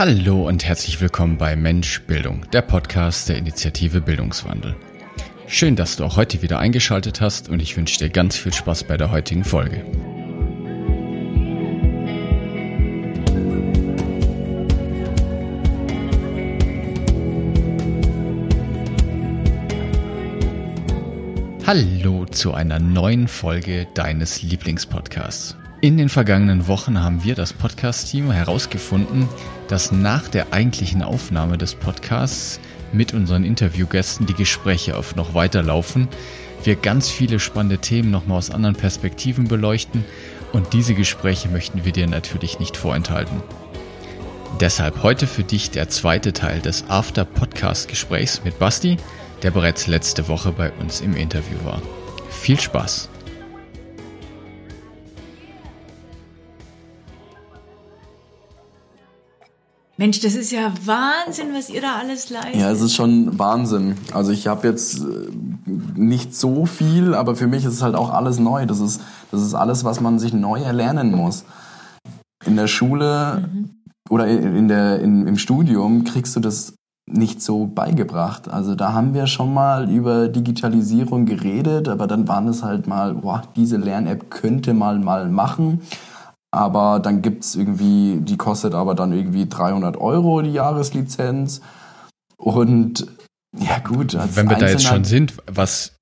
Hallo und herzlich willkommen bei Mensch Bildung, der Podcast der Initiative Bildungswandel. Schön, dass du auch heute wieder eingeschaltet hast und ich wünsche dir ganz viel Spaß bei der heutigen Folge. Hallo zu einer neuen Folge deines Lieblingspodcasts. In den vergangenen Wochen haben wir das Podcast-Team herausgefunden, dass nach der eigentlichen Aufnahme des Podcasts mit unseren Interviewgästen die Gespräche auf noch weiterlaufen, wir ganz viele spannende Themen nochmal aus anderen Perspektiven beleuchten und diese Gespräche möchten wir dir natürlich nicht vorenthalten. Deshalb heute für dich der zweite Teil des After-Podcast-Gesprächs mit Basti, der bereits letzte Woche bei uns im Interview war. Viel Spaß! Mensch, das ist ja Wahnsinn, was ihr da alles leistet. Ja, es ist schon Wahnsinn. Also ich habe jetzt äh, nicht so viel, aber für mich ist es halt auch alles neu. Das ist, das ist alles, was man sich neu erlernen muss. In der Schule mhm. oder in der, in, im Studium kriegst du das nicht so beigebracht. Also da haben wir schon mal über Digitalisierung geredet, aber dann waren es halt mal, boah, diese Lern-App könnte man mal machen. Aber dann gibt's irgendwie, die kostet aber dann irgendwie 300 Euro die Jahreslizenz. Und ja gut. Wenn wir da jetzt schon sind, was,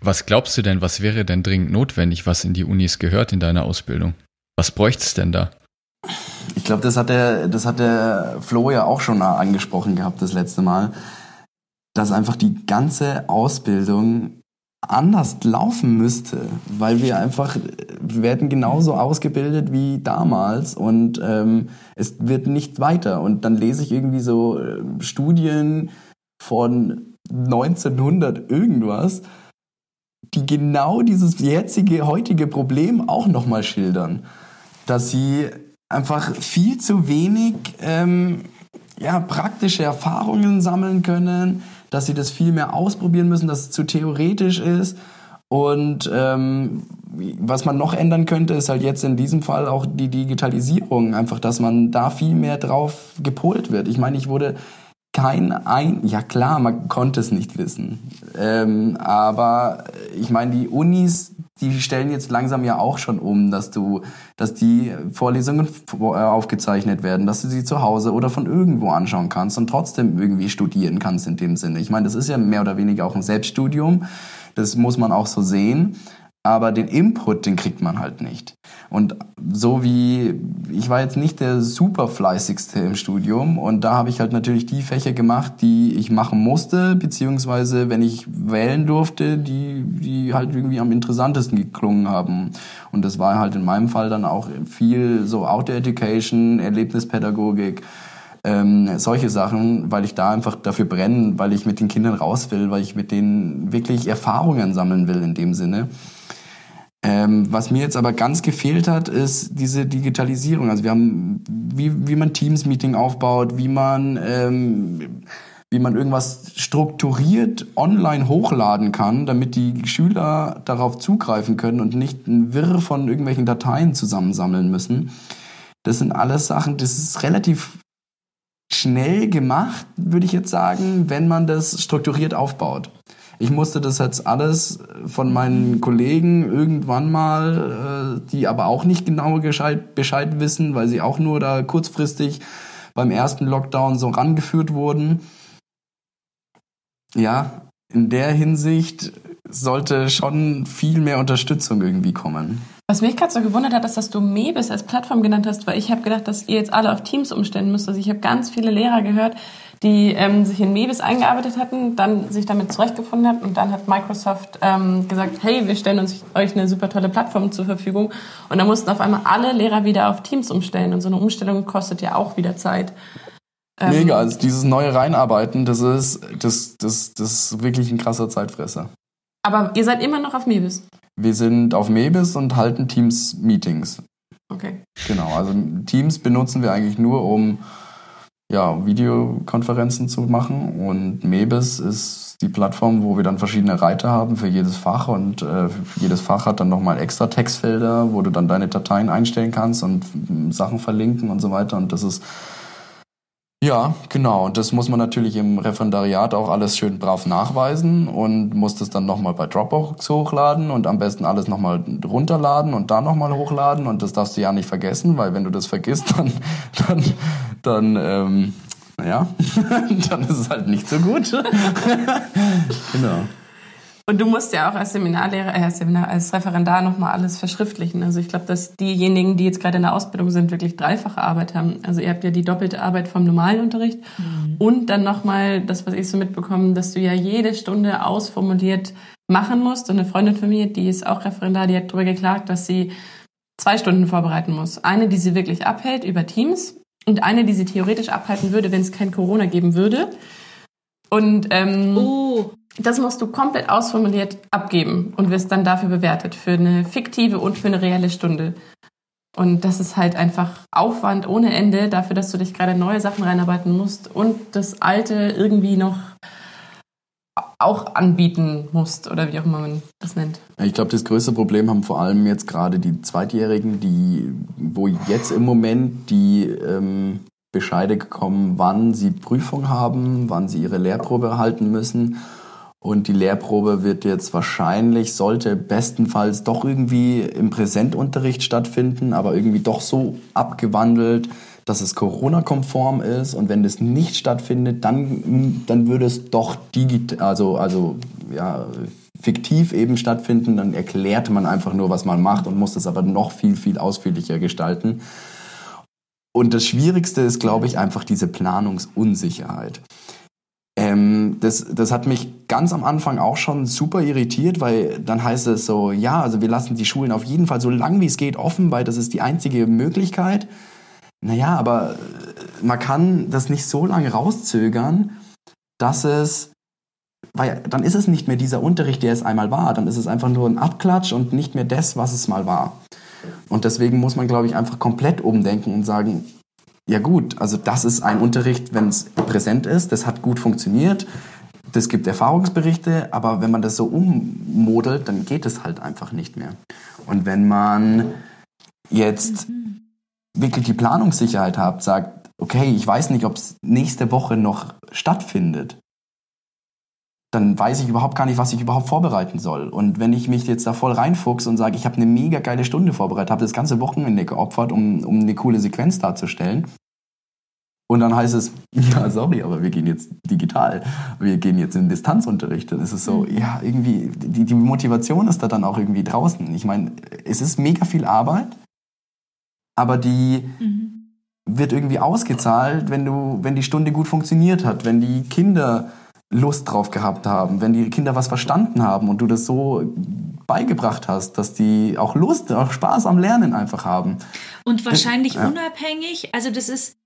was glaubst du denn, was wäre denn dringend notwendig, was in die Unis gehört in deiner Ausbildung? Was bräucht's denn da? Ich glaube, das hat der, das hat der Flo ja auch schon angesprochen gehabt das letzte Mal, dass einfach die ganze Ausbildung anders laufen müsste, weil wir einfach, werden genauso ausgebildet wie damals und ähm, es wird nicht weiter. Und dann lese ich irgendwie so äh, Studien von 1900 irgendwas, die genau dieses jetzige, heutige Problem auch nochmal schildern. Dass sie einfach viel zu wenig ähm, ja, praktische Erfahrungen sammeln können, dass sie das viel mehr ausprobieren müssen, dass es zu theoretisch ist. Und ähm, was man noch ändern könnte, ist halt jetzt in diesem Fall auch die Digitalisierung. Einfach, dass man da viel mehr drauf gepolt wird. Ich meine, ich wurde kein ein, ja klar, man konnte es nicht wissen. Ähm, aber ich meine, die Unis, die stellen jetzt langsam ja auch schon um, dass du, dass die Vorlesungen äh, aufgezeichnet werden, dass du sie zu Hause oder von irgendwo anschauen kannst und trotzdem irgendwie studieren kannst in dem Sinne. Ich meine, das ist ja mehr oder weniger auch ein Selbststudium. Das muss man auch so sehen aber den Input, den kriegt man halt nicht. Und so wie, ich war jetzt nicht der super fleißigste im Studium und da habe ich halt natürlich die Fächer gemacht, die ich machen musste, beziehungsweise wenn ich wählen durfte, die, die halt irgendwie am interessantesten geklungen haben. Und das war halt in meinem Fall dann auch viel so Outdoor Education, Erlebnispädagogik, ähm, solche Sachen, weil ich da einfach dafür brenne, weil ich mit den Kindern raus will, weil ich mit denen wirklich Erfahrungen sammeln will in dem Sinne. Ähm, was mir jetzt aber ganz gefehlt hat, ist diese Digitalisierung. Also wir haben, wie, wie man Teams-Meeting aufbaut, wie man, ähm, wie man irgendwas strukturiert online hochladen kann, damit die Schüler darauf zugreifen können und nicht ein Wirr von irgendwelchen Dateien zusammensammeln müssen. Das sind alles Sachen, das ist relativ schnell gemacht, würde ich jetzt sagen, wenn man das strukturiert aufbaut. Ich musste das jetzt alles von meinen Kollegen irgendwann mal, äh, die aber auch nicht genau Bescheid, Bescheid wissen, weil sie auch nur da kurzfristig beim ersten Lockdown so rangeführt wurden. Ja, in der Hinsicht sollte schon viel mehr Unterstützung irgendwie kommen. Was mich gerade so gewundert hat, ist, dass du Mebis als Plattform genannt hast, weil ich habe gedacht, dass ihr jetzt alle auf Teams umstellen müsst. Also ich habe ganz viele Lehrer gehört, die ähm, sich in Mebis eingearbeitet hatten, dann sich damit zurechtgefunden hatten und dann hat Microsoft ähm, gesagt, hey, wir stellen uns euch eine super tolle Plattform zur Verfügung und dann mussten auf einmal alle Lehrer wieder auf Teams umstellen und so eine Umstellung kostet ja auch wieder Zeit. Ähm, Mega, also dieses neue Reinarbeiten, das ist, das, das, das ist wirklich ein krasser Zeitfresser. Aber ihr seid immer noch auf Mebis? Wir sind auf Mebis und halten Teams-Meetings. Okay. Genau, also Teams benutzen wir eigentlich nur, um ja, Videokonferenzen zu machen. Und Mebis ist die Plattform, wo wir dann verschiedene Reiter haben für jedes Fach und äh, jedes Fach hat dann nochmal extra Textfelder, wo du dann deine Dateien einstellen kannst und Sachen verlinken und so weiter. Und das ist Ja, genau. Und das muss man natürlich im Referendariat auch alles schön brav nachweisen und muss das dann nochmal bei Dropbox hochladen und am besten alles nochmal runterladen und da nochmal hochladen. Und das darfst du ja nicht vergessen, weil wenn du das vergisst, dann, dann, dann ähm, ja, dann ist es halt nicht so gut. genau. Und du musst ja auch als Seminarlehrer, äh, als, Seminar, als Referendar nochmal alles verschriftlichen. Also ich glaube, dass diejenigen, die jetzt gerade in der Ausbildung sind, wirklich dreifache Arbeit haben. Also ihr habt ja die doppelte Arbeit vom normalen Unterricht mhm. und dann nochmal das, was ich so mitbekomme, dass du ja jede Stunde ausformuliert machen musst. Und eine Freundin von mir, die ist auch Referendar, die hat darüber geklagt, dass sie zwei Stunden vorbereiten muss. Eine, die sie wirklich abhält über Teams und eine, die sie theoretisch abhalten würde, wenn es kein Corona geben würde. Und ähm, oh. Das musst du komplett ausformuliert abgeben und wirst dann dafür bewertet, für eine fiktive und für eine reelle Stunde. Und das ist halt einfach Aufwand ohne Ende dafür, dass du dich gerade neue Sachen reinarbeiten musst und das Alte irgendwie noch auch anbieten musst oder wie auch immer man das nennt. Ich glaube, das größte Problem haben vor allem jetzt gerade die Zweitjährigen, die, wo jetzt im Moment die ähm, Bescheide kommen, wann sie Prüfung haben, wann sie ihre Lehrprobe erhalten müssen und die Lehrprobe wird jetzt wahrscheinlich, sollte bestenfalls doch irgendwie im Präsentunterricht stattfinden, aber irgendwie doch so abgewandelt, dass es Corona-konform ist. Und wenn das nicht stattfindet, dann, dann würde es doch digital, also, also, ja, fiktiv eben stattfinden. Dann erklärt man einfach nur, was man macht und muss das aber noch viel, viel ausführlicher gestalten. Und das Schwierigste ist, glaube ich, einfach diese Planungsunsicherheit. Ähm, das, das hat mich ganz am Anfang auch schon super irritiert, weil dann heißt es so, ja, also wir lassen die Schulen auf jeden Fall so lang wie es geht offen, weil das ist die einzige Möglichkeit. Naja, aber äh, man kann das nicht so lange rauszögern, dass es, weil dann ist es nicht mehr dieser Unterricht, der es einmal war, dann ist es einfach nur ein Abklatsch und nicht mehr das, was es mal war. Und deswegen muss man, glaube ich, einfach komplett umdenken und sagen, ja gut, also das ist ein Unterricht, wenn es präsent ist, das hat gut funktioniert, das gibt Erfahrungsberichte, aber wenn man das so ummodelt, dann geht es halt einfach nicht mehr. Und wenn man jetzt wirklich die Planungssicherheit hat, sagt, okay, ich weiß nicht, ob es nächste Woche noch stattfindet, dann weiß ich überhaupt gar nicht, was ich überhaupt vorbereiten soll. Und wenn ich mich jetzt da voll reinfuchs und sage, ich habe eine mega geile Stunde vorbereitet, habe das ganze Wochenende geopfert, um, um eine coole Sequenz darzustellen. Und dann heißt es, ja, sorry, aber wir gehen jetzt digital. Wir gehen jetzt in Distanzunterricht. Dann ist es so, mhm. ja, irgendwie, die, die Motivation ist da dann auch irgendwie draußen. Ich meine, es ist mega viel Arbeit, aber die mhm. wird irgendwie ausgezahlt, wenn du, wenn die Stunde gut funktioniert hat, wenn die Kinder Lust drauf gehabt haben, wenn die Kinder was verstanden haben und du das so beigebracht hast, dass die auch Lust, auch Spaß am Lernen einfach haben. Und wahrscheinlich ja. unabhängig, also das ist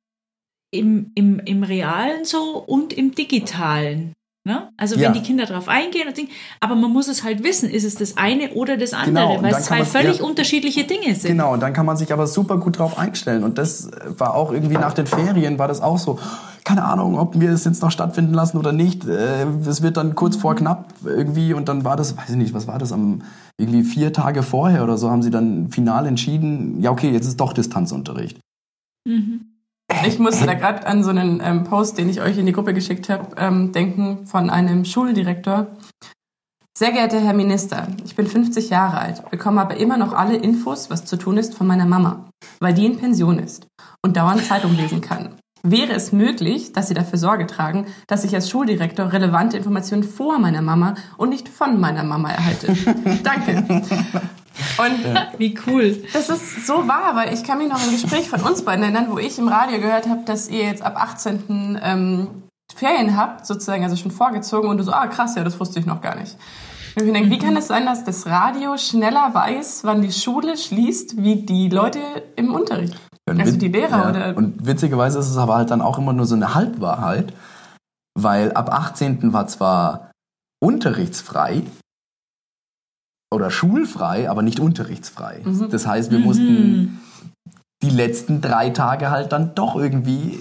im, im, im Realen so und im Digitalen. Ne? Also wenn ja. die Kinder darauf eingehen und denken, aber man muss es halt wissen, ist es das eine oder das andere, genau, weil es zwei völlig ja, unterschiedliche Dinge sind. Genau, und dann kann man sich aber super gut drauf einstellen. Und das war auch irgendwie nach den Ferien, war das auch so, keine Ahnung, ob wir es jetzt noch stattfinden lassen oder nicht. Äh, es wird dann kurz vor mhm. knapp irgendwie und dann war das, weiß ich nicht, was war das, am irgendwie vier Tage vorher oder so haben sie dann final entschieden, ja okay, jetzt ist doch Distanzunterricht. Mhm. Ich musste da gerade an so einen ähm, Post, den ich euch in die Gruppe geschickt habe, ähm, denken von einem Schuldirektor. Sehr geehrter Herr Minister, ich bin 50 Jahre alt, bekomme aber immer noch alle Infos, was zu tun ist, von meiner Mama, weil die in Pension ist und dauernd Zeitung lesen kann. Wäre es möglich, dass Sie dafür Sorge tragen, dass ich als Schuldirektor relevante Informationen vor meiner Mama und nicht von meiner Mama erhalte? Danke. Und ja. wie cool. Das ist so wahr, weil ich kann mich noch ein Gespräch von uns beiden erinnern, wo ich im Radio gehört habe, dass ihr jetzt ab 18. Ähm, Ferien habt, sozusagen, also schon vorgezogen und du so, ah krass, ja, das wusste ich noch gar nicht. Und ich denke, wie kann es sein, dass das Radio schneller weiß, wann die Schule schließt, wie die Leute im Unterricht? Und also die Lehrer ja. oder? Und witzigerweise ist es aber halt dann auch immer nur so eine Halbwahrheit, weil ab 18. war zwar unterrichtsfrei, oder schulfrei, aber nicht unterrichtsfrei. Mhm. Das heißt, wir mhm. mussten die letzten drei Tage halt dann doch irgendwie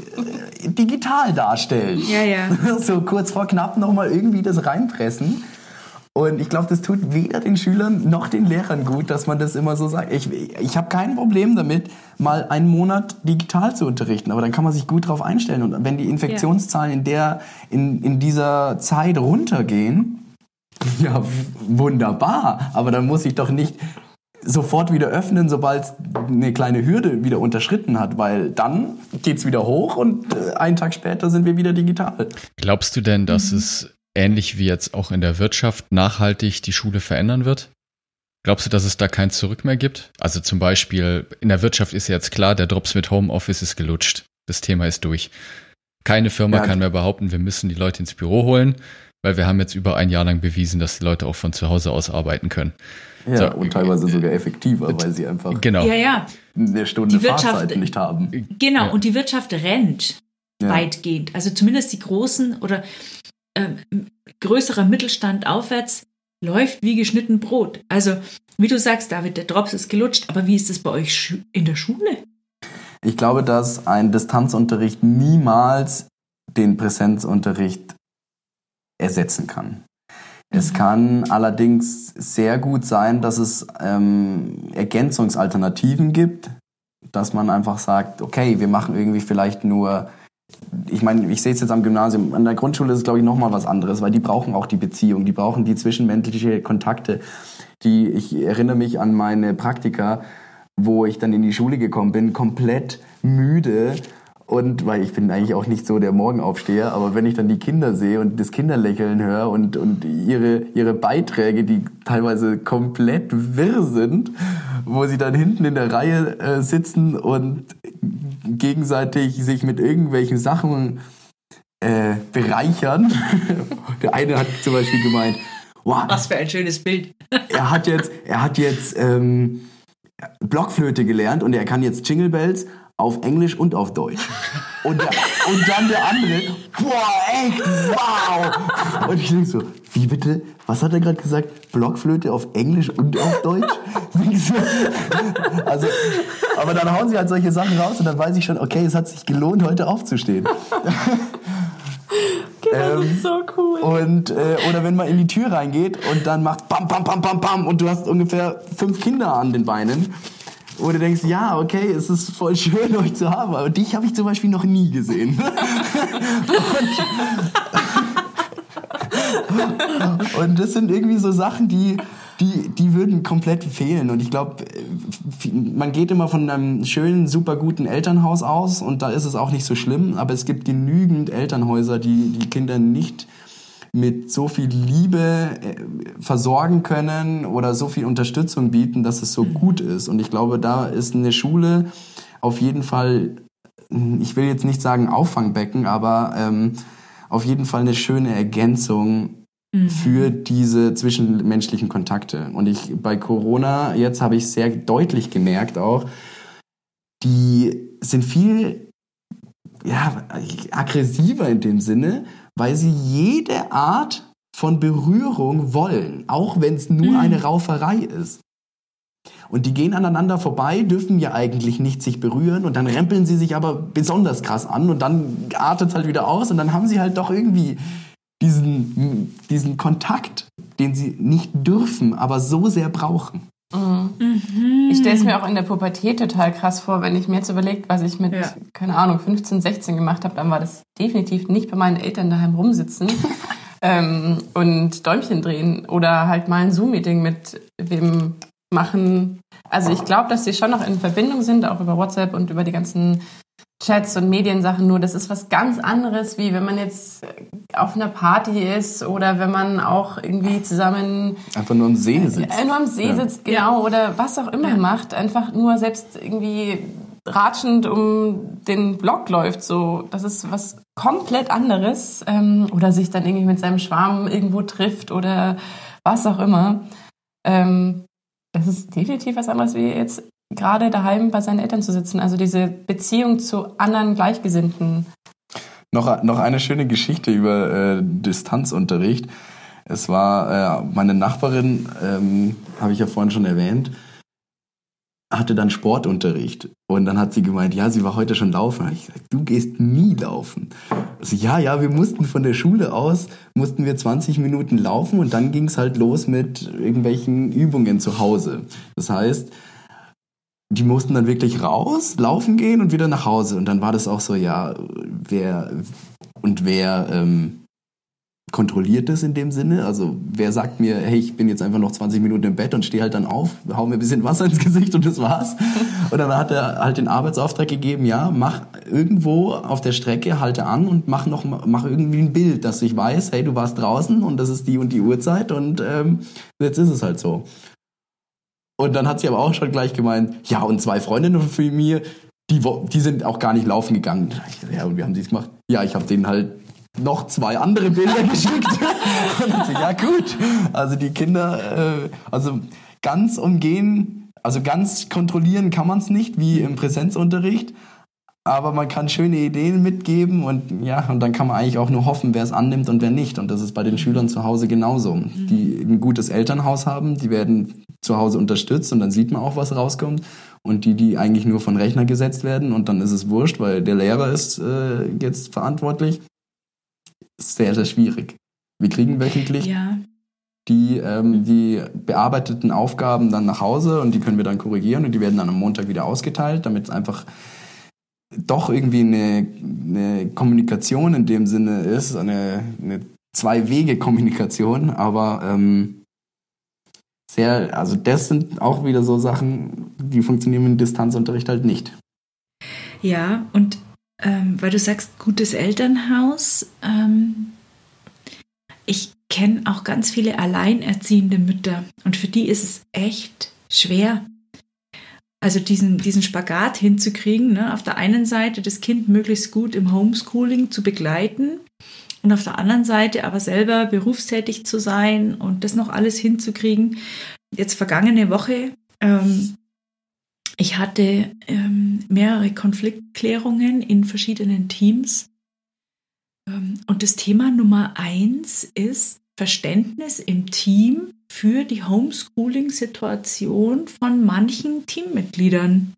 äh, digital darstellen. Ja, ja. So kurz vor knapp nochmal irgendwie das reinpressen. Und ich glaube, das tut weder den Schülern noch den Lehrern gut, dass man das immer so sagt. Ich, ich habe kein Problem damit, mal einen Monat digital zu unterrichten, aber dann kann man sich gut darauf einstellen. Und wenn die Infektionszahlen in, der, in, in dieser Zeit runtergehen, ja, wunderbar. Aber dann muss ich doch nicht sofort wieder öffnen, sobald eine kleine Hürde wieder unterschritten hat, weil dann geht's wieder hoch und äh, einen Tag später sind wir wieder digital. Glaubst du denn, dass mhm. es ähnlich wie jetzt auch in der Wirtschaft nachhaltig die Schule verändern wird? Glaubst du, dass es da kein Zurück mehr gibt? Also zum Beispiel in der Wirtschaft ist jetzt klar, der Drops mit Homeoffice ist gelutscht. Das Thema ist durch. Keine Firma ja. kann mehr behaupten, wir müssen die Leute ins Büro holen, weil wir haben jetzt über ein Jahr lang bewiesen, dass die Leute auch von zu Hause aus arbeiten können. Ja, so, und teilweise sogar effektiver, weil sie einfach genau. ja, ja. eine Stunde Fahrzeit nicht haben. Genau, ja. und die Wirtschaft rennt ja. weitgehend. Also zumindest die großen oder ähm, größerer Mittelstand aufwärts läuft wie geschnitten Brot. Also, wie du sagst, David, der Drops ist gelutscht, aber wie ist es bei euch in der Schule? Ich glaube, dass ein Distanzunterricht niemals den Präsenzunterricht ersetzen kann. Es mhm. kann allerdings sehr gut sein, dass es ähm, Ergänzungsalternativen gibt, dass man einfach sagt, okay, wir machen irgendwie vielleicht nur, ich meine, ich sehe es jetzt am Gymnasium, an der Grundschule ist es, glaube ich, nochmal was anderes, weil die brauchen auch die Beziehung, die brauchen die zwischenmenschliche Kontakte. Die, ich erinnere mich an meine Praktika, wo ich dann in die Schule gekommen bin, komplett müde und weil ich bin eigentlich auch nicht so der Morgenaufsteher, aber wenn ich dann die Kinder sehe und das Kinderlächeln höre und, und ihre, ihre Beiträge, die teilweise komplett wirr sind, wo sie dann hinten in der Reihe äh, sitzen und gegenseitig sich mit irgendwelchen Sachen äh, bereichern. der eine hat zum Beispiel gemeint, wow, was für ein schönes Bild. er hat jetzt, er hat jetzt ähm, Blockflöte gelernt und er kann jetzt Jingle Bells auf Englisch und auf Deutsch. Und, der, und dann der andere, boah, echt, wow. Und ich denke so, wie bitte? Was hat er gerade gesagt? Blockflöte auf Englisch und auf Deutsch? also, aber dann hauen sie halt solche Sachen raus und dann weiß ich schon, okay, es hat sich gelohnt, heute aufzustehen. Genau, ähm, so cool. Und, äh, oder wenn man in die Tür reingeht und dann macht bam, bam, bam, bam, bam und du hast ungefähr fünf Kinder an den Beinen wo du denkst, ja, okay, es ist voll schön, euch zu haben, aber dich habe ich zum Beispiel noch nie gesehen. und, und, das sind irgendwie so Sachen, die, die, die würden komplett fehlen. Und ich glaube, man geht immer von einem schönen, super guten Elternhaus aus und da ist es auch nicht so schlimm, aber es gibt genügend Elternhäuser, die die Kinder nicht mit so viel Liebe äh, versorgen können oder so viel Unterstützung bieten, dass es so mhm. gut ist. Und ich glaube, da ist eine Schule auf jeden Fall, ich will jetzt nicht sagen Auffangbecken, aber ähm, auf jeden Fall eine schöne Ergänzung mhm. für diese zwischenmenschlichen Kontakte. Und ich bei Corona jetzt habe ich sehr deutlich gemerkt auch, die sind viel ja, aggressiver in dem Sinne, weil sie jede Art von Berührung wollen, auch wenn es nur mhm. eine Rauferei ist. Und die gehen aneinander vorbei, dürfen ja eigentlich nicht sich berühren und dann rempeln sie sich aber besonders krass an und dann artet es halt wieder aus und dann haben sie halt doch irgendwie diesen, diesen Kontakt, den sie nicht dürfen, aber so sehr brauchen. Mhm. Ich stelle es mir auch in der Pubertät total krass vor, wenn ich mir jetzt überlege, was ich mit, ja. keine Ahnung, 15, 16 gemacht habe, dann war das definitiv nicht bei meinen Eltern daheim rumsitzen ähm, und Däumchen drehen oder halt mal ein Zoom-Meeting mit wem machen. Also ich glaube, dass sie schon noch in Verbindung sind, auch über WhatsApp und über die ganzen Chats und Mediensachen, nur das ist was ganz anderes, wie wenn man jetzt auf einer Party ist oder wenn man auch irgendwie zusammen einfach nur am See sitzt. Äh, nur am See ja. sitzt, genau, oder was auch immer ja. macht, einfach nur selbst irgendwie ratschend um den Block läuft, so, das ist was komplett anderes ähm, oder sich dann irgendwie mit seinem Schwarm irgendwo trifft oder was auch immer. Ähm, das ist definitiv was anderes wie jetzt gerade daheim bei seinen Eltern zu sitzen. Also diese Beziehung zu anderen Gleichgesinnten. Noch, noch eine schöne Geschichte über äh, Distanzunterricht. Es war äh, meine Nachbarin, ähm, habe ich ja vorhin schon erwähnt, hatte dann Sportunterricht. Und dann hat sie gemeint, ja, sie war heute schon laufen. Ich gesagt, du gehst nie laufen. Also, ja, ja, wir mussten von der Schule aus, mussten wir 20 Minuten laufen und dann ging es halt los mit irgendwelchen Übungen zu Hause. Das heißt, die mussten dann wirklich raus, laufen gehen und wieder nach Hause. Und dann war das auch so, ja, wer und wer ähm, kontrolliert das in dem Sinne? Also wer sagt mir, hey, ich bin jetzt einfach noch 20 Minuten im Bett und stehe halt dann auf, hau mir ein bisschen Wasser ins Gesicht und das war's. Und dann hat er halt den Arbeitsauftrag gegeben, ja, mach irgendwo auf der Strecke, halte an und mach noch mach irgendwie ein Bild, dass ich weiß, hey, du warst draußen und das ist die und die Uhrzeit und ähm, jetzt ist es halt so. Und dann hat sie aber auch schon gleich gemeint, ja, und zwei Freundinnen von mir, die, die sind auch gar nicht laufen gegangen. Ja, und wie haben sie es gemacht? Ja, ich habe denen halt noch zwei andere Bilder geschickt. und ja, gut. Also die Kinder, äh, also ganz umgehen, also ganz kontrollieren kann man es nicht, wie im Präsenzunterricht. Aber man kann schöne Ideen mitgeben und ja, und dann kann man eigentlich auch nur hoffen, wer es annimmt und wer nicht. Und das ist bei den Schülern zu Hause genauso. Die ein gutes Elternhaus haben, die werden zu Hause unterstützt und dann sieht man auch, was rauskommt. Und die, die eigentlich nur von Rechner gesetzt werden und dann ist es wurscht, weil der Lehrer ist äh, jetzt verantwortlich, sehr, sehr schwierig. Wir kriegen wöchentlich ja. die, ähm, die bearbeiteten Aufgaben dann nach Hause und die können wir dann korrigieren und die werden dann am Montag wieder ausgeteilt, damit es einfach doch irgendwie eine, eine Kommunikation in dem Sinne ist, eine, eine Zwei-Wege-Kommunikation, aber ähm, sehr, also das sind auch wieder so Sachen, die funktionieren im Distanzunterricht halt nicht. Ja, und ähm, weil du sagst, gutes Elternhaus. Ähm, ich kenne auch ganz viele alleinerziehende Mütter und für die ist es echt schwer. Also diesen, diesen Spagat hinzukriegen, ne? auf der einen Seite das Kind möglichst gut im Homeschooling zu begleiten und auf der anderen Seite aber selber berufstätig zu sein und das noch alles hinzukriegen. Jetzt vergangene Woche ähm, ich hatte ähm, mehrere Konfliktklärungen in verschiedenen Teams. Ähm, und das Thema Nummer eins ist Verständnis im Team für die Homeschooling-Situation von manchen Teammitgliedern.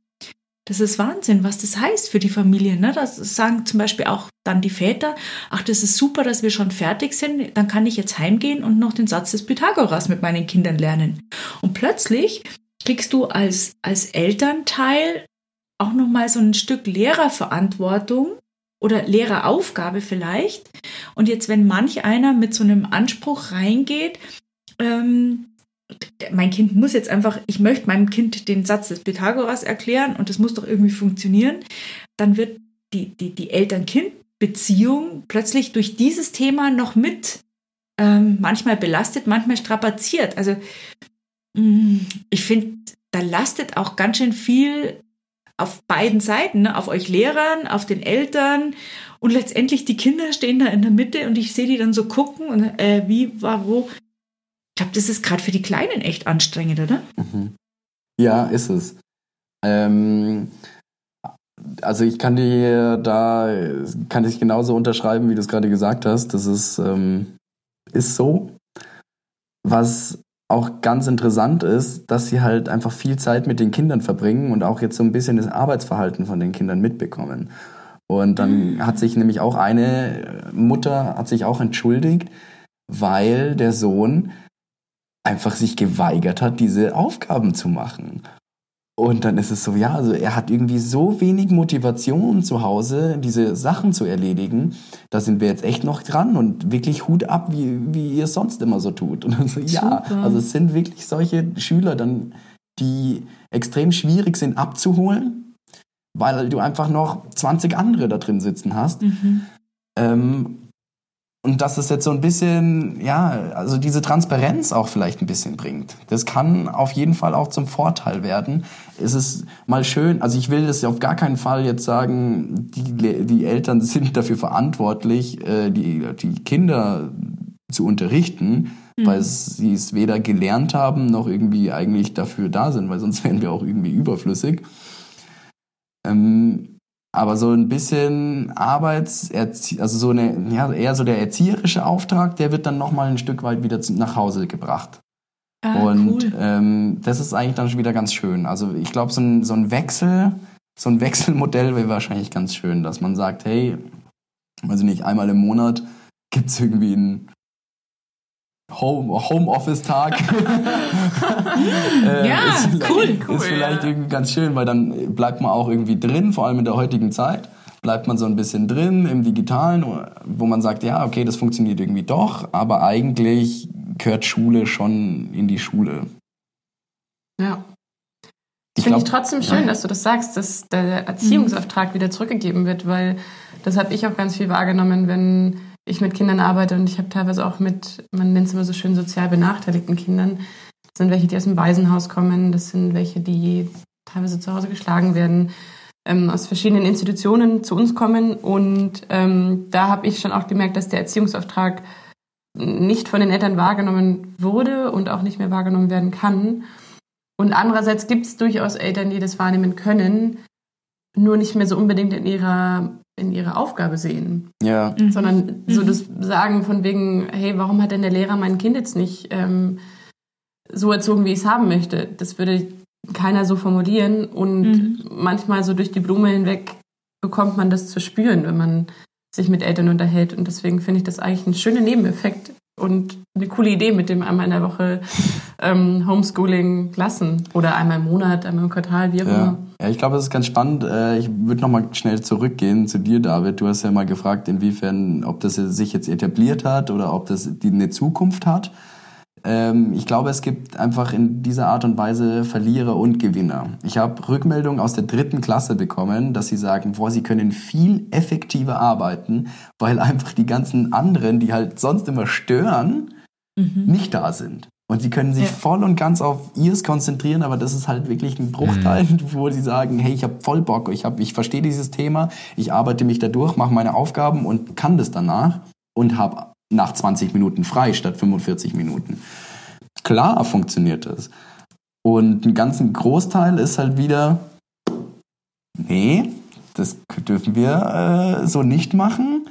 Das ist Wahnsinn, was das heißt für die Familie. Ne? Das sagen zum Beispiel auch dann die Väter, ach, das ist super, dass wir schon fertig sind, dann kann ich jetzt heimgehen und noch den Satz des Pythagoras mit meinen Kindern lernen. Und plötzlich kriegst du als, als Elternteil auch nochmal so ein Stück Lehrerverantwortung oder Lehreraufgabe vielleicht. Und jetzt, wenn manch einer mit so einem Anspruch reingeht, ähm, mein Kind muss jetzt einfach, ich möchte meinem Kind den Satz des Pythagoras erklären und das muss doch irgendwie funktionieren, dann wird die, die, die Eltern-Kind-Beziehung plötzlich durch dieses Thema noch mit ähm, manchmal belastet, manchmal strapaziert. Also Mm, ich finde, da lastet auch ganz schön viel auf beiden Seiten, ne? auf euch Lehrern, auf den Eltern und letztendlich die Kinder stehen da in der Mitte und ich sehe die dann so gucken und äh, wie, war, wo. Ich glaube, das ist gerade für die Kleinen echt anstrengend, oder? Mhm. Ja, ist es. Ähm, also ich kann dir da, kann ich genauso unterschreiben, wie du es gerade gesagt hast. Das ist, ähm, ist so. Was auch ganz interessant ist, dass sie halt einfach viel Zeit mit den Kindern verbringen und auch jetzt so ein bisschen das Arbeitsverhalten von den Kindern mitbekommen. Und dann mhm. hat sich nämlich auch eine Mutter hat sich auch entschuldigt, weil der Sohn einfach sich geweigert hat, diese Aufgaben zu machen. Und dann ist es so, ja, also er hat irgendwie so wenig Motivation zu Hause, diese Sachen zu erledigen. Da sind wir jetzt echt noch dran und wirklich Hut ab, wie, wie ihr es sonst immer so tut. Und dann so, ja, also es sind wirklich solche Schüler dann, die extrem schwierig sind abzuholen, weil du einfach noch 20 andere da drin sitzen hast. Mhm. Ähm, und dass es jetzt so ein bisschen, ja, also diese Transparenz auch vielleicht ein bisschen bringt. Das kann auf jeden Fall auch zum Vorteil werden. Es ist mal schön, also ich will das auf gar keinen Fall jetzt sagen, die, die Eltern sind dafür verantwortlich, äh, die, die Kinder zu unterrichten, mhm. weil sie es weder gelernt haben, noch irgendwie eigentlich dafür da sind, weil sonst wären wir auch irgendwie überflüssig. Ähm, aber so ein bisschen Arbeits, also so eine, ja, eher so der erzieherische Auftrag, der wird dann nochmal ein Stück weit wieder nach Hause gebracht. Ah, und cool. ähm, das ist eigentlich dann schon wieder ganz schön. Also ich glaube, so ein, so ein Wechsel, so ein Wechselmodell wäre wahrscheinlich ganz schön, dass man sagt, hey, weiß ich nicht, einmal im Monat gibt es irgendwie einen Home, Homeoffice-Tag. äh, ja, cool, cool. Ist vielleicht ja. irgendwie ganz schön, weil dann bleibt man auch irgendwie drin, vor allem in der heutigen Zeit. Bleibt man so ein bisschen drin im Digitalen, wo man sagt, ja, okay, das funktioniert irgendwie doch, aber eigentlich gehört Schule schon in die Schule. Ja. Ich finde ich trotzdem schön, ja. dass du das sagst, dass der Erziehungsauftrag mhm. wieder zurückgegeben wird, weil das habe ich auch ganz viel wahrgenommen, wenn ich mit Kindern arbeite und ich habe teilweise auch mit, man nennt es immer so schön, sozial benachteiligten Kindern. Das sind welche, die aus dem Waisenhaus kommen, das sind welche, die teilweise zu Hause geschlagen werden, ähm, aus verschiedenen Institutionen zu uns kommen. Und ähm, da habe ich schon auch gemerkt, dass der Erziehungsauftrag nicht von den Eltern wahrgenommen wurde und auch nicht mehr wahrgenommen werden kann. Und andererseits gibt es durchaus Eltern, die das wahrnehmen können, nur nicht mehr so unbedingt in ihrer in ihre Aufgabe sehen. Ja. Mhm. Sondern so mhm. das Sagen von wegen, hey, warum hat denn der Lehrer mein Kind jetzt nicht ähm, so erzogen, wie ich es haben möchte? Das würde keiner so formulieren. Und mhm. manchmal so durch die Blume hinweg bekommt man das zu spüren, wenn man sich mit Eltern unterhält. Und deswegen finde ich das eigentlich ein schöner Nebeneffekt und eine coole Idee mit dem einmal in der Woche ähm, Homeschooling lassen. Oder einmal im Monat, einmal im Quartal, wie auch immer. Ja, ich glaube, das ist ganz spannend. Äh, ich würde nochmal schnell zurückgehen zu dir, David. Du hast ja mal gefragt, inwiefern, ob das sich jetzt etabliert hat oder ob das eine Zukunft hat. Ähm, ich glaube, es gibt einfach in dieser Art und Weise Verlierer und Gewinner. Ich habe Rückmeldungen aus der dritten Klasse bekommen, dass sie sagen, boah, sie können viel effektiver arbeiten, weil einfach die ganzen anderen, die halt sonst immer stören, mhm. nicht da sind. Und sie können sich ja. voll und ganz auf ihrs konzentrieren, aber das ist halt wirklich ein Bruchteil, mhm. wo sie sagen, hey, ich habe voll Bock, ich, hab, ich verstehe dieses Thema, ich arbeite mich da durch, mache meine Aufgaben und kann das danach und habe nach 20 Minuten frei statt 45 Minuten. Klar funktioniert das. Und ein ganzen Großteil ist halt wieder, nee, das dürfen wir äh, so nicht machen,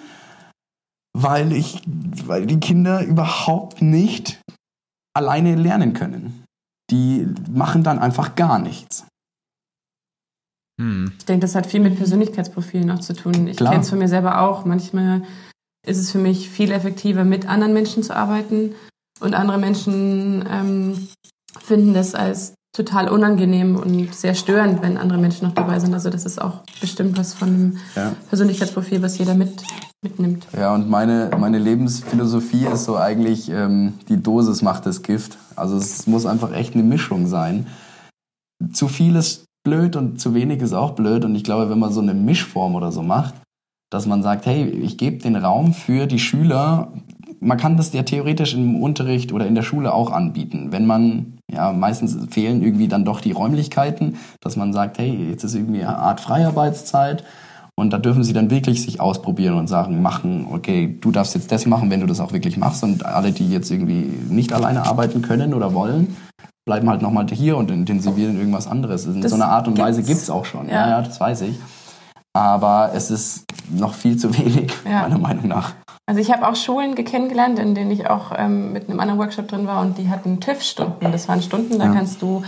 weil ich, weil die Kinder überhaupt nicht alleine lernen können. Die machen dann einfach gar nichts. Hm. Ich denke, das hat viel mit Persönlichkeitsprofilen auch zu tun. Ich kenne es von mir selber auch. Manchmal ist es für mich viel effektiver, mit anderen Menschen zu arbeiten. Und andere Menschen ähm, finden das als total unangenehm und sehr störend, wenn andere Menschen noch dabei sind. Also das ist auch bestimmt was von dem ja. Persönlichkeitsprofil, was jeder mit, mitnimmt. Ja, und meine, meine Lebensphilosophie ist so eigentlich, ähm, die Dosis macht das Gift. Also es muss einfach echt eine Mischung sein. Zu viel ist blöd und zu wenig ist auch blöd. Und ich glaube, wenn man so eine Mischform oder so macht, dass man sagt, hey, ich gebe den Raum für die Schüler. Man kann das ja theoretisch im Unterricht oder in der Schule auch anbieten. Wenn man, ja, meistens fehlen irgendwie dann doch die Räumlichkeiten, dass man sagt, hey, jetzt ist irgendwie eine Art Freiarbeitszeit. Und da dürfen sie dann wirklich sich ausprobieren und sagen, machen, okay, du darfst jetzt das machen, wenn du das auch wirklich machst. Und alle, die jetzt irgendwie nicht alleine arbeiten können oder wollen, bleiben halt nochmal hier und intensivieren irgendwas anderes. In das so einer Art und Weise gibt's auch schon. Ja. ja, ja, das weiß ich. Aber es ist noch viel zu wenig, ja. meiner Meinung nach. Also ich habe auch Schulen kennengelernt, in denen ich auch ähm, mit einem anderen Workshop drin war und die hatten TÜV-Stunden. Das waren Stunden, da ja. kannst du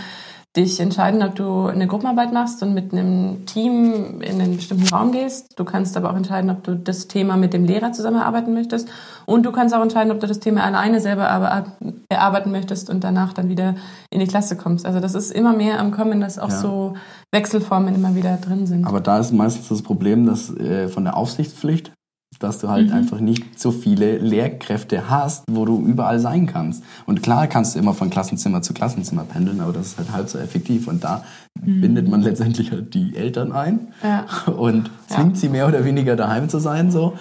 dich entscheiden, ob du eine Gruppenarbeit machst und mit einem Team in einen bestimmten Raum gehst. Du kannst aber auch entscheiden, ob du das Thema mit dem Lehrer zusammenarbeiten möchtest. Und du kannst auch entscheiden, ob du das Thema alleine selber erarbeiten möchtest und danach dann wieder in die Klasse kommst. Also das ist immer mehr am Kommen, dass auch ja. so Wechselformen immer wieder drin sind. Aber da ist meistens das Problem, dass äh, von der Aufsichtspflicht dass du halt mhm. einfach nicht so viele Lehrkräfte hast, wo du überall sein kannst. Und klar kannst du immer von Klassenzimmer zu Klassenzimmer pendeln, aber das ist halt halb so effektiv. Und da mhm. bindet man letztendlich halt die Eltern ein ja. und zwingt ja. sie mehr oder weniger daheim zu sein, so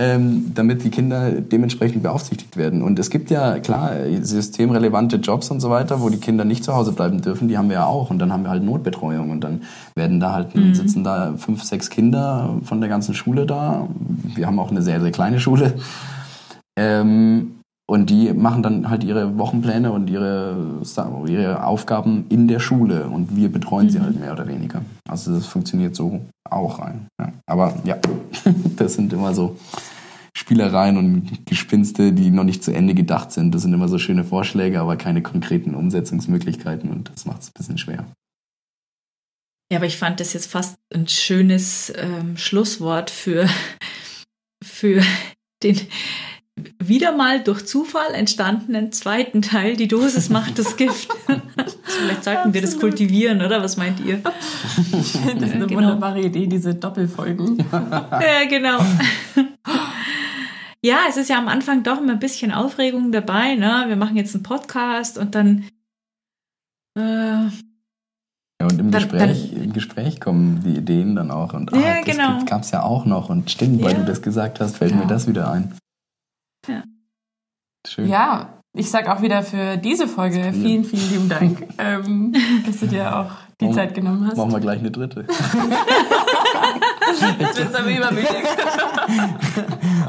ähm, damit die Kinder dementsprechend beaufsichtigt werden. Und es gibt ja klar systemrelevante Jobs und so weiter, wo die Kinder nicht zu Hause bleiben dürfen, die haben wir ja auch. Und dann haben wir halt Notbetreuung und dann werden da halt, mhm. sitzen da fünf, sechs Kinder von der ganzen Schule da. Wir haben auch eine sehr, sehr kleine Schule. Ähm, und die machen dann halt ihre Wochenpläne und ihre, ihre Aufgaben in der Schule und wir betreuen mhm. sie halt mehr oder weniger. Also das funktioniert so auch rein. Ja. Aber ja, das sind immer so Spielereien und Gespinste, die noch nicht zu Ende gedacht sind. Das sind immer so schöne Vorschläge, aber keine konkreten Umsetzungsmöglichkeiten und das macht es ein bisschen schwer. Ja, aber ich fand das jetzt fast ein schönes ähm, Schlusswort für, für den wieder mal durch Zufall entstandenen zweiten Teil. Die Dosis macht das Gift. Vielleicht sollten wir das kultivieren, oder? Was meint ihr? Ich finde das eine genau. wunderbare Idee, diese Doppelfolgen. ja, genau. Ja, es ist ja am Anfang doch immer ein bisschen Aufregung dabei. Ne? Wir machen jetzt einen Podcast und dann. Äh, ja, und im, dann, Gespräch, dann, im Gespräch kommen die Ideen dann auch. Und ja, ah, das genau. gab es ja auch noch. Und stimmt, ja. weil du das gesagt hast, fällt ja. mir das wieder ein. Ja. Schön. Ja, ich sag auch wieder für diese Folge vielen, vielen lieben Dank, ähm, dass du dir auch die machen, Zeit genommen hast. Machen wir gleich eine dritte. Jetzt wird es aber übermütig.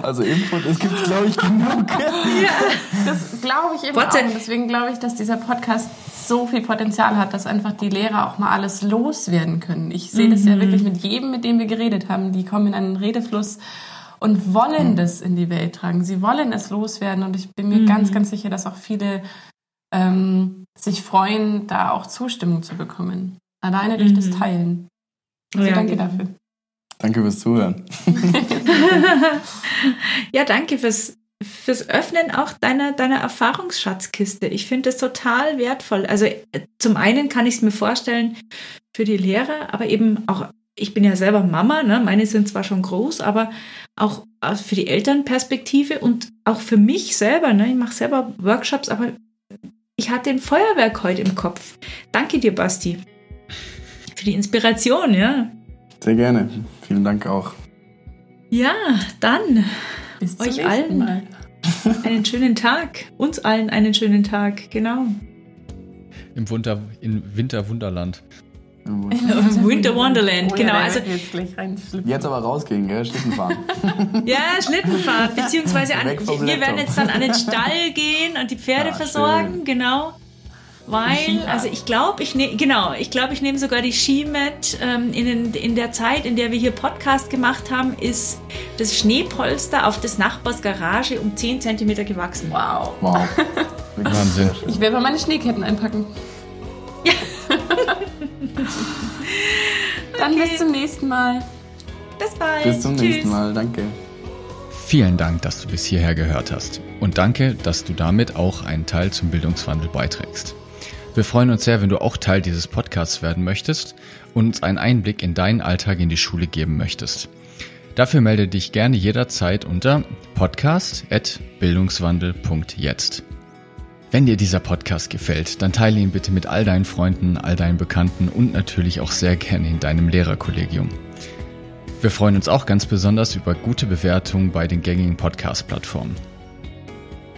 Also Input, es gibt glaube ich genug. ja, das glaube ich eben What auch. Deswegen glaube ich, dass dieser Podcast so viel Potenzial hat, dass einfach die Lehrer auch mal alles loswerden können. Ich sehe mhm. das ja mhm. wirklich mit jedem, mit dem wir geredet haben. Die kommen in einen Redefluss und wollen mhm. das in die Welt tragen. Sie wollen es loswerden und ich bin mir mhm. ganz, ganz sicher, dass auch viele ähm, sich freuen, da auch Zustimmung zu bekommen. Alleine durch mhm. das Teilen. Also ja, danke genau. dafür. Danke fürs Zuhören. ja, danke fürs, fürs Öffnen auch deiner, deiner Erfahrungsschatzkiste. Ich finde das total wertvoll. Also äh, zum einen kann ich es mir vorstellen für die Lehrer, aber eben auch ich bin ja selber Mama, ne? meine sind zwar schon groß, aber auch für die Elternperspektive und auch für mich selber. Ne? Ich mache selber Workshops, aber ich hatte ein Feuerwerk heute im Kopf. Danke dir, Basti, für die Inspiration, ja. Sehr gerne. Vielen Dank auch. Ja, dann Bis euch allen Mal. einen schönen Tag. Uns allen einen schönen Tag, genau. Im Winter, in Winterwunderland. Winter Wonderland, oh, genau. Ja, also jetzt, jetzt aber rausgehen, gell? Schlitten fahren. ja, Schlitten fahren, beziehungsweise an, wir werden jetzt dann an den Stall gehen und die Pferde ah, versorgen, schön. genau. Weil, also ich glaube, ich nehme, genau, ich glaube, ich nehme sogar die Ski mit. Ähm, in, in der Zeit, in der wir hier Podcast gemacht haben, ist das Schneepolster auf des Nachbars Garage um 10 cm gewachsen. Wow. Wow. Wahnsinn. Ich werde mal meine Schneeketten einpacken. Ja. Dann okay. bis zum nächsten Mal. Bis bald. Bis zum Tschüss. nächsten Mal. Danke. Vielen Dank, dass du bis hierher gehört hast. Und danke, dass du damit auch einen Teil zum Bildungswandel beiträgst. Wir freuen uns sehr, wenn du auch Teil dieses Podcasts werden möchtest und uns einen Einblick in deinen Alltag in die Schule geben möchtest. Dafür melde dich gerne jederzeit unter podcast.bildungswandel.jetzt. Wenn dir dieser Podcast gefällt, dann teile ihn bitte mit all deinen Freunden, all deinen Bekannten und natürlich auch sehr gerne in deinem Lehrerkollegium. Wir freuen uns auch ganz besonders über gute Bewertungen bei den gängigen Podcast-Plattformen.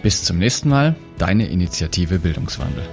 Bis zum nächsten Mal, deine Initiative Bildungswandel.